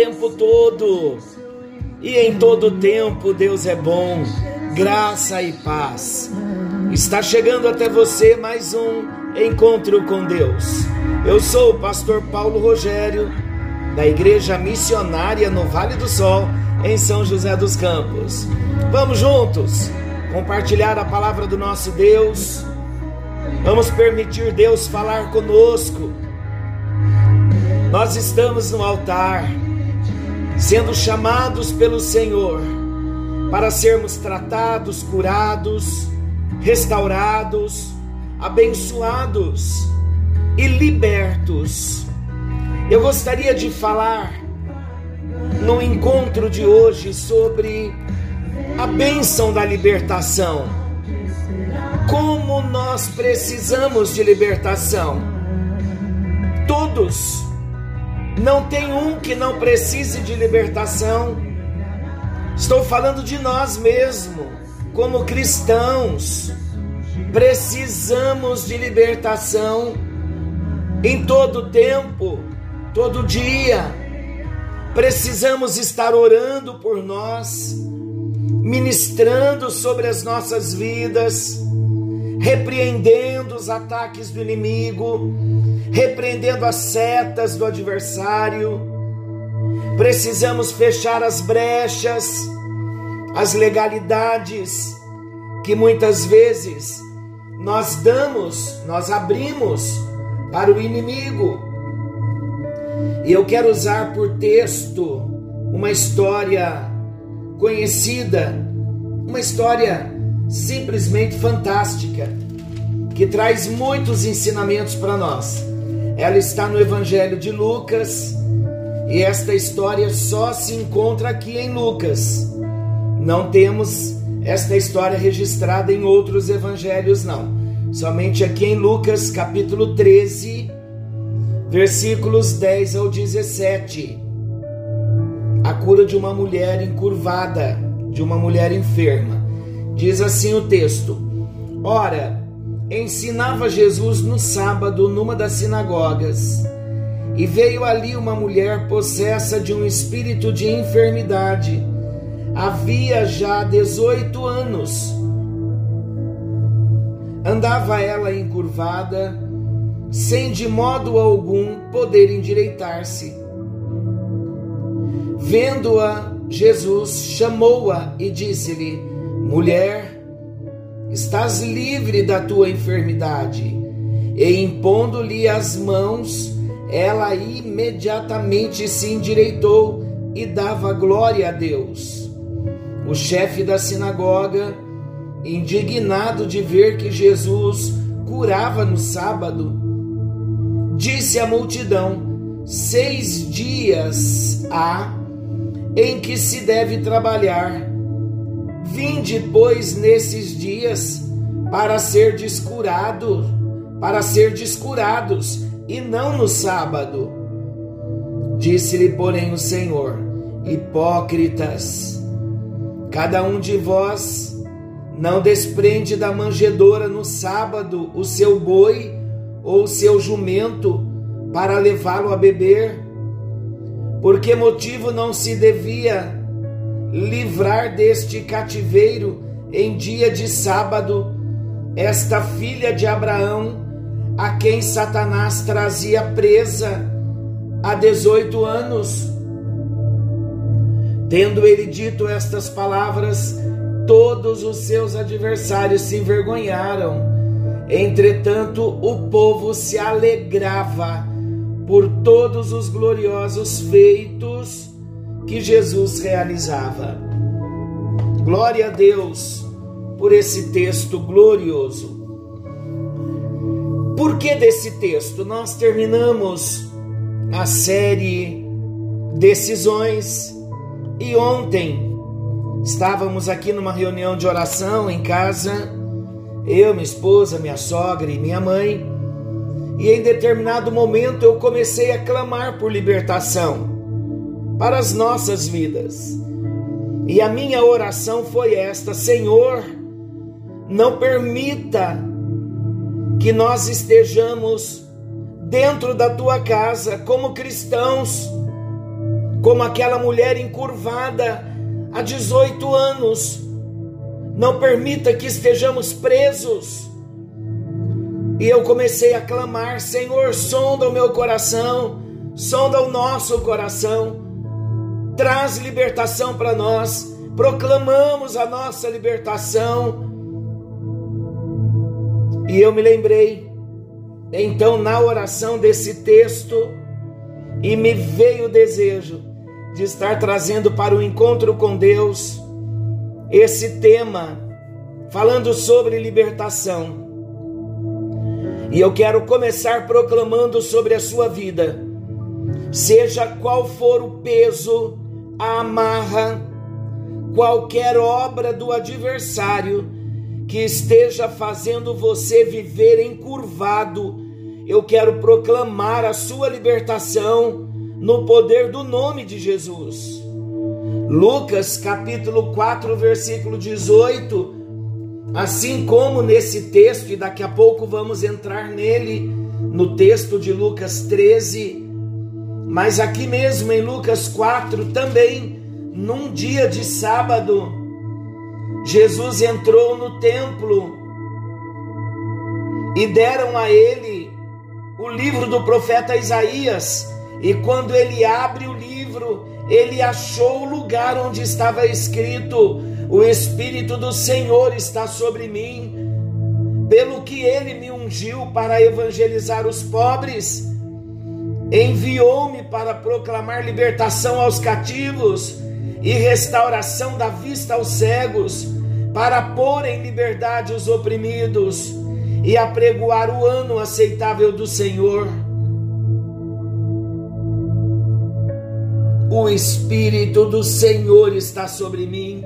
tempo todo. E em todo tempo Deus é bom. Graça e paz. Está chegando até você mais um encontro com Deus. Eu sou o pastor Paulo Rogério, da Igreja Missionária no Vale do Sol, em São José dos Campos. Vamos juntos compartilhar a palavra do nosso Deus. Vamos permitir Deus falar conosco. Nós estamos no altar, sendo chamados pelo Senhor para sermos tratados, curados, restaurados, abençoados e libertos. Eu gostaria de falar no encontro de hoje sobre a bênção da libertação. Como nós precisamos de libertação. Todos. Não tem um que não precise de libertação. Estou falando de nós mesmos, como cristãos. Precisamos de libertação em todo tempo, todo dia. Precisamos estar orando por nós, ministrando sobre as nossas vidas, repreendendo os ataques do inimigo, repreendendo as setas do adversário. Precisamos fechar as brechas, as legalidades que muitas vezes nós damos, nós abrimos para o inimigo. E eu quero usar por texto uma história conhecida, uma história simplesmente fantástica, que traz muitos ensinamentos para nós. Ela está no Evangelho de Lucas e esta história só se encontra aqui em Lucas. Não temos esta história registrada em outros evangelhos, não. Somente aqui em Lucas capítulo 13, versículos 10 ao 17. A cura de uma mulher encurvada, de uma mulher enferma. Diz assim o texto: Ora, ensinava Jesus no sábado numa das sinagogas, e veio ali uma mulher possessa de um espírito de enfermidade havia já 18 anos. Andava ela encurvada, sem de modo algum poder endireitar-se. Vendo-a, Jesus chamou-a e disse-lhe: Mulher, estás livre da tua enfermidade. E impondo-lhe as mãos, ela imediatamente se endireitou e dava glória a Deus. O chefe da sinagoga, indignado de ver que Jesus curava no sábado, disse à multidão: Seis dias há em que se deve trabalhar. Vinde, pois, nesses dias para ser descurado, para ser descurados, e não no sábado. Disse-lhe, porém, o Senhor: Hipócritas, Cada um de vós não desprende da manjedoura no sábado o seu boi ou o seu jumento para levá-lo a beber? Por que motivo não se devia livrar deste cativeiro em dia de sábado esta filha de Abraão, a quem Satanás trazia presa há 18 anos? Tendo ele dito estas palavras, todos os seus adversários se envergonharam. Entretanto, o povo se alegrava por todos os gloriosos feitos que Jesus realizava. Glória a Deus por esse texto glorioso. Por que desse texto? Nós terminamos a série Decisões e ontem estávamos aqui numa reunião de oração em casa, eu, minha esposa, minha sogra e minha mãe, e em determinado momento eu comecei a clamar por libertação para as nossas vidas. E a minha oração foi esta: Senhor, não permita que nós estejamos dentro da tua casa como cristãos, como aquela mulher encurvada há 18 anos. Não permita que estejamos presos. E eu comecei a clamar: Senhor, sonda o meu coração, sonda o nosso coração, traz libertação para nós, proclamamos a nossa libertação. E eu me lembrei, então, na oração desse texto, e me veio o desejo de estar trazendo para o encontro com Deus esse tema, falando sobre libertação. E eu quero começar proclamando sobre a sua vida, seja qual for o peso, amarra, qualquer obra do adversário que esteja fazendo você viver encurvado, eu quero proclamar a sua libertação no poder do nome de Jesus. Lucas capítulo 4, versículo 18. Assim como nesse texto, e daqui a pouco vamos entrar nele, no texto de Lucas 13, mas aqui mesmo em Lucas 4 também, num dia de sábado, Jesus entrou no templo e deram a ele o livro do profeta Isaías. E quando ele abre o livro, ele achou o lugar onde estava escrito: O Espírito do Senhor está sobre mim, pelo que ele me ungiu para evangelizar os pobres, enviou-me para proclamar libertação aos cativos e restauração da vista aos cegos, para pôr em liberdade os oprimidos e apregoar o ano aceitável do Senhor. O Espírito do Senhor está sobre mim,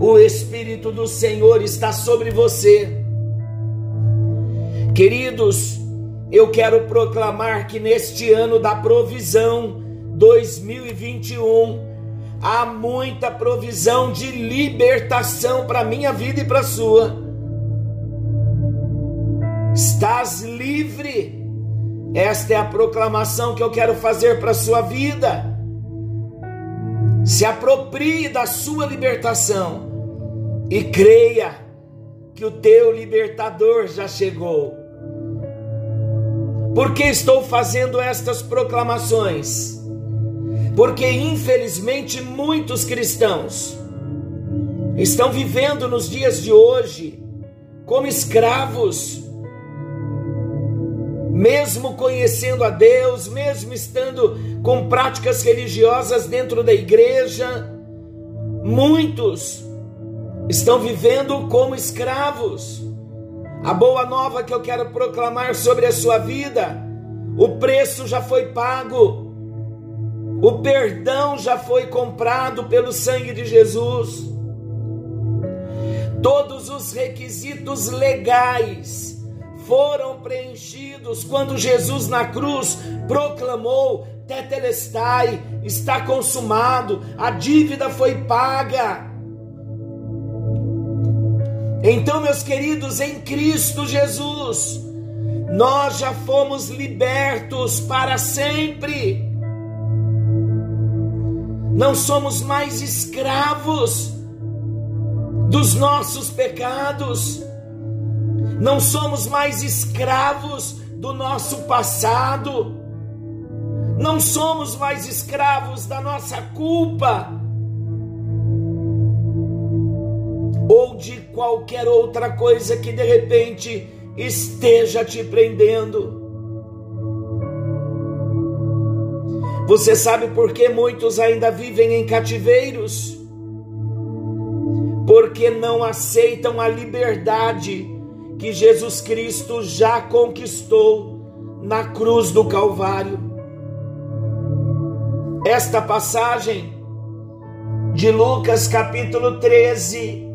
o Espírito do Senhor está sobre você. Queridos, eu quero proclamar que neste ano da provisão 2021 há muita provisão de libertação para minha vida e para a sua. Estás livre. Esta é a proclamação que eu quero fazer para a sua vida. Se aproprie da sua libertação e creia que o teu libertador já chegou. Por que estou fazendo estas proclamações? Porque infelizmente muitos cristãos estão vivendo nos dias de hoje como escravos mesmo conhecendo a Deus, mesmo estando com práticas religiosas dentro da igreja, muitos estão vivendo como escravos. A boa nova que eu quero proclamar sobre a sua vida: o preço já foi pago, o perdão já foi comprado pelo sangue de Jesus. Todos os requisitos legais foram preenchidos quando Jesus na cruz proclamou: Tetelestai, está consumado, a dívida foi paga. Então, meus queridos, em Cristo Jesus, nós já fomos libertos para sempre. Não somos mais escravos dos nossos pecados. Não somos mais escravos do nosso passado, não somos mais escravos da nossa culpa qualquer outra coisa que de repente esteja te prendendo. Você sabe por que muitos ainda vivem em cativeiros? Porque não aceitam a liberdade que Jesus Cristo já conquistou na cruz do Calvário. Esta passagem de Lucas capítulo 13,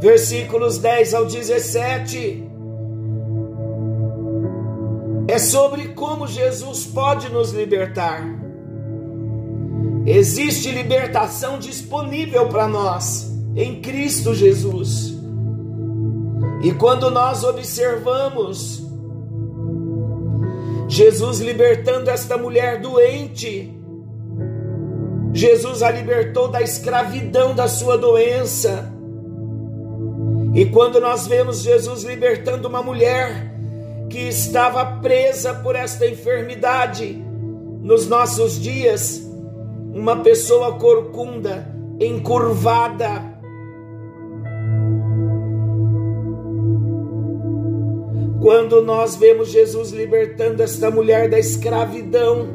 versículos 10 ao 17, é sobre como Jesus pode nos libertar. Existe libertação disponível para nós em Cristo Jesus. E quando nós observamos Jesus libertando esta mulher doente, Jesus a libertou da escravidão da sua doença. E quando nós vemos Jesus libertando uma mulher que estava presa por esta enfermidade, nos nossos dias, uma pessoa corcunda, encurvada, quando nós vemos Jesus libertando esta mulher da escravidão,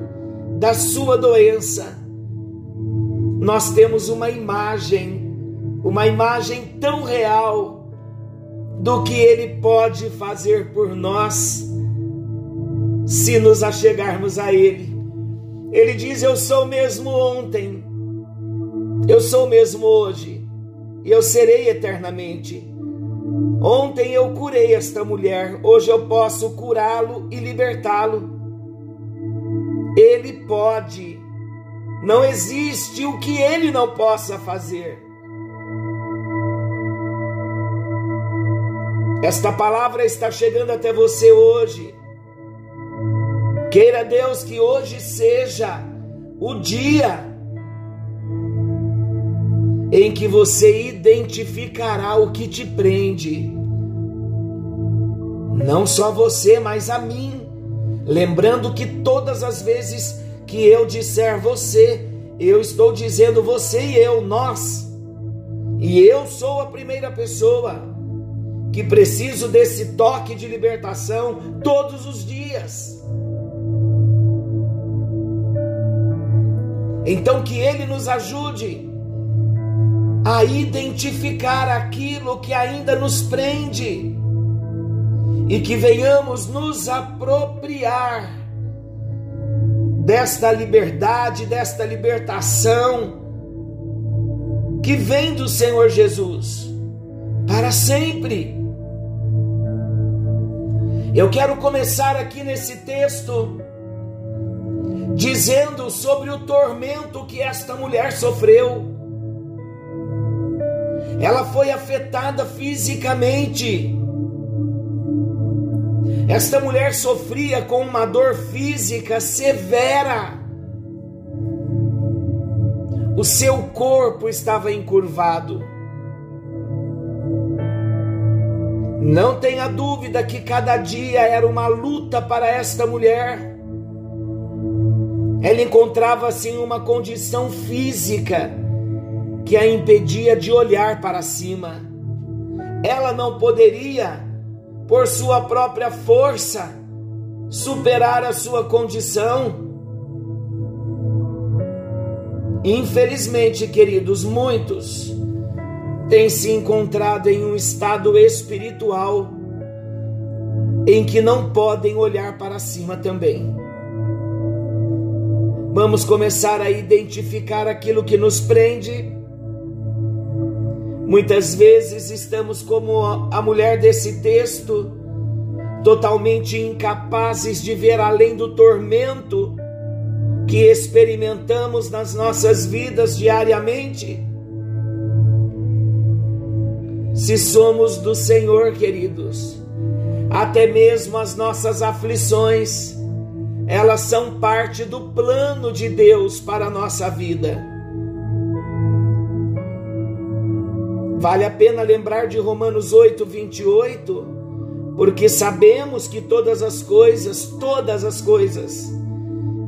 da sua doença, nós temos uma imagem, uma imagem tão real do que Ele pode fazer por nós se nos achegarmos a Ele. Ele diz: Eu sou mesmo ontem, eu sou mesmo hoje, e eu serei eternamente. Ontem eu curei esta mulher, hoje eu posso curá-lo e libertá-lo. Ele pode não existe o que ele não possa fazer. Esta palavra está chegando até você hoje. Queira Deus que hoje seja o dia em que você identificará o que te prende. Não só você, mas a mim. Lembrando que todas as vezes que eu disser você, eu estou dizendo você e eu, nós. E eu sou a primeira pessoa que preciso desse toque de libertação todos os dias. Então que ele nos ajude a identificar aquilo que ainda nos prende e que venhamos nos apropriar desta liberdade, desta libertação que vem do Senhor Jesus para sempre. Eu quero começar aqui nesse texto dizendo sobre o tormento que esta mulher sofreu. Ela foi afetada fisicamente esta mulher sofria com uma dor física severa. O seu corpo estava encurvado. Não tenha dúvida que cada dia era uma luta para esta mulher. Ela encontrava-se em uma condição física que a impedia de olhar para cima. Ela não poderia por sua própria força, superar a sua condição. Infelizmente, queridos, muitos têm se encontrado em um estado espiritual em que não podem olhar para cima também. Vamos começar a identificar aquilo que nos prende Muitas vezes estamos como a mulher desse texto, totalmente incapazes de ver além do tormento que experimentamos nas nossas vidas diariamente. Se somos do Senhor, queridos, até mesmo as nossas aflições, elas são parte do plano de Deus para a nossa vida. Vale a pena lembrar de Romanos 8, 28, porque sabemos que todas as coisas, todas as coisas,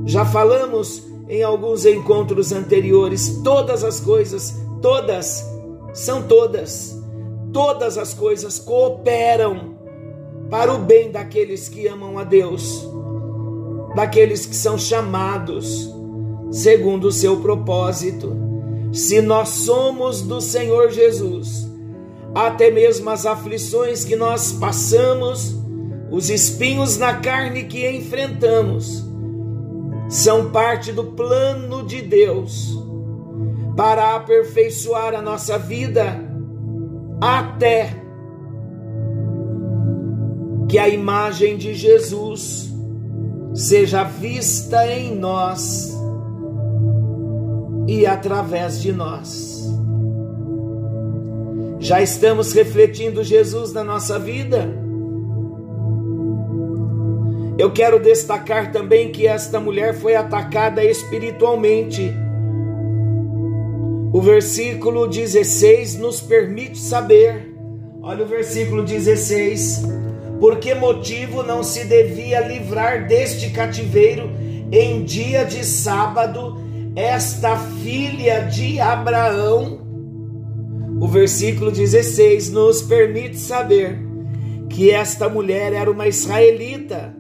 já falamos em alguns encontros anteriores, todas as coisas, todas, são todas, todas as coisas cooperam para o bem daqueles que amam a Deus, daqueles que são chamados segundo o seu propósito. Se nós somos do Senhor Jesus, até mesmo as aflições que nós passamos, os espinhos na carne que enfrentamos, são parte do plano de Deus para aperfeiçoar a nossa vida até que a imagem de Jesus seja vista em nós e através de nós. Já estamos refletindo Jesus na nossa vida. Eu quero destacar também que esta mulher foi atacada espiritualmente. O versículo 16 nos permite saber. Olha o versículo 16. Por que motivo não se devia livrar deste cativeiro em dia de sábado esta filha de Abraão? O versículo 16 nos permite saber que esta mulher era uma israelita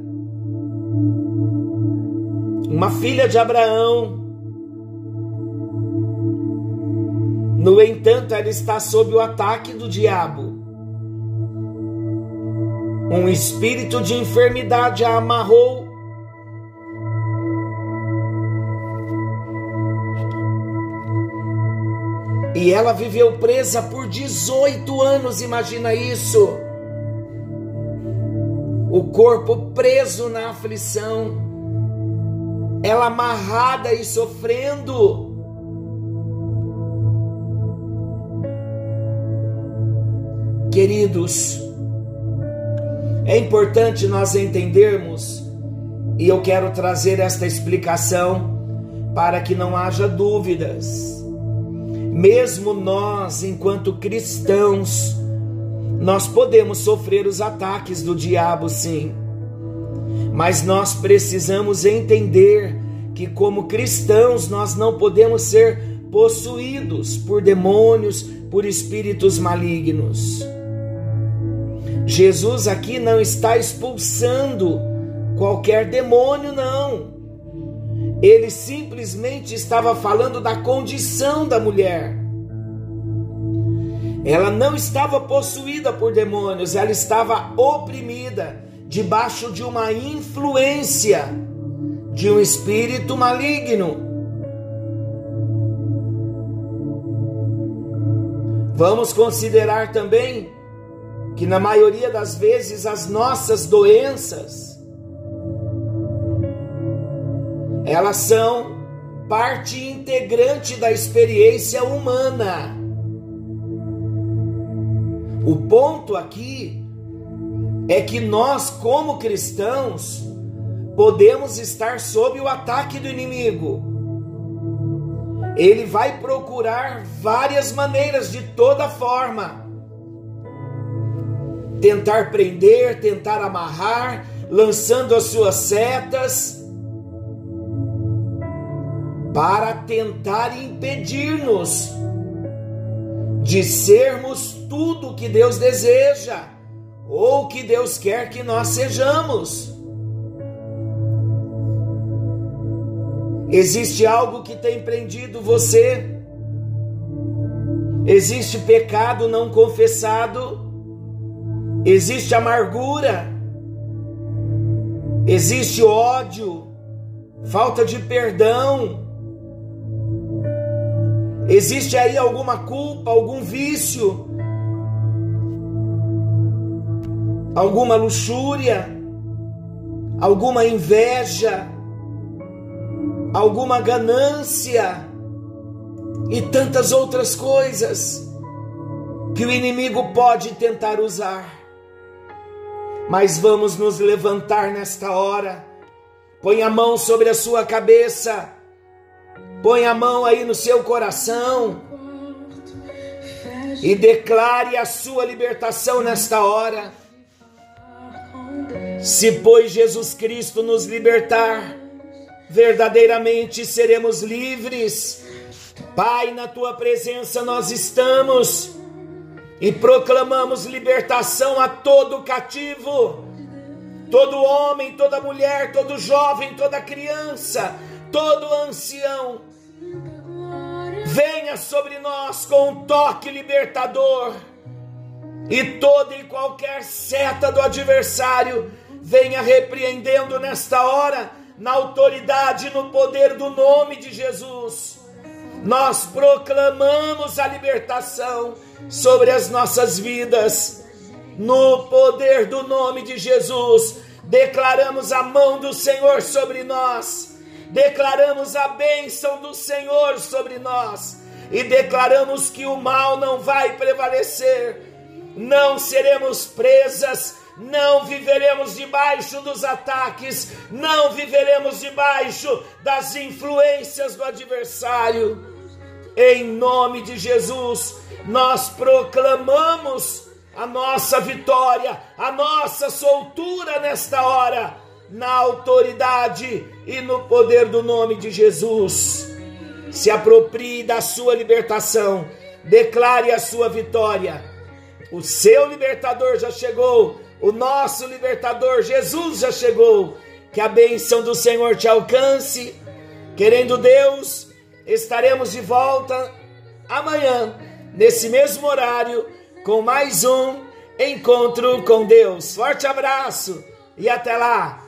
uma filha de Abraão. No entanto, ela está sob o ataque do diabo. Um espírito de enfermidade a amarrou. E ela viveu presa por 18 anos, imagina isso. O corpo preso na aflição ela amarrada e sofrendo. Queridos, é importante nós entendermos, e eu quero trazer esta explicação para que não haja dúvidas. Mesmo nós, enquanto cristãos, nós podemos sofrer os ataques do diabo, sim. Mas nós precisamos entender que, como cristãos, nós não podemos ser possuídos por demônios, por espíritos malignos. Jesus aqui não está expulsando qualquer demônio, não. Ele simplesmente estava falando da condição da mulher. Ela não estava possuída por demônios, ela estava oprimida debaixo de uma influência de um espírito maligno. Vamos considerar também que, na maioria das vezes, as nossas doenças elas são parte integrante da experiência humana. O ponto aqui é que nós, como cristãos, podemos estar sob o ataque do inimigo. Ele vai procurar várias maneiras, de toda forma. Tentar prender, tentar amarrar, lançando as suas setas, para tentar impedir-nos de sermos tudo que Deus deseja ou que Deus quer que nós sejamos. Existe algo que tem prendido você? Existe pecado não confessado? Existe amargura? Existe ódio? Falta de perdão? Existe aí alguma culpa, algum vício? alguma luxúria, alguma inveja, alguma ganância e tantas outras coisas que o inimigo pode tentar usar. Mas vamos nos levantar nesta hora. Põe a mão sobre a sua cabeça. Põe a mão aí no seu coração. E declare a sua libertação nesta hora. Se, pois, Jesus Cristo nos libertar, verdadeiramente seremos livres. Pai, na tua presença nós estamos e proclamamos libertação a todo cativo, todo homem, toda mulher, todo jovem, toda criança, todo ancião. Venha sobre nós com um toque libertador e toda e qualquer seta do adversário venha repreendendo nesta hora, na autoridade e no poder do nome de Jesus. Nós proclamamos a libertação sobre as nossas vidas, no poder do nome de Jesus. Declaramos a mão do Senhor sobre nós, declaramos a bênção do Senhor sobre nós e declaramos que o mal não vai prevalecer, não seremos presas, não viveremos debaixo dos ataques, não viveremos debaixo das influências do adversário. Em nome de Jesus, nós proclamamos a nossa vitória, a nossa soltura nesta hora, na autoridade e no poder do nome de Jesus. Se aproprie da sua libertação, declare a sua vitória. O seu libertador já chegou, o nosso libertador Jesus já chegou. Que a bênção do Senhor te alcance. Querendo Deus, estaremos de volta amanhã, nesse mesmo horário com mais um encontro com Deus. Forte abraço e até lá!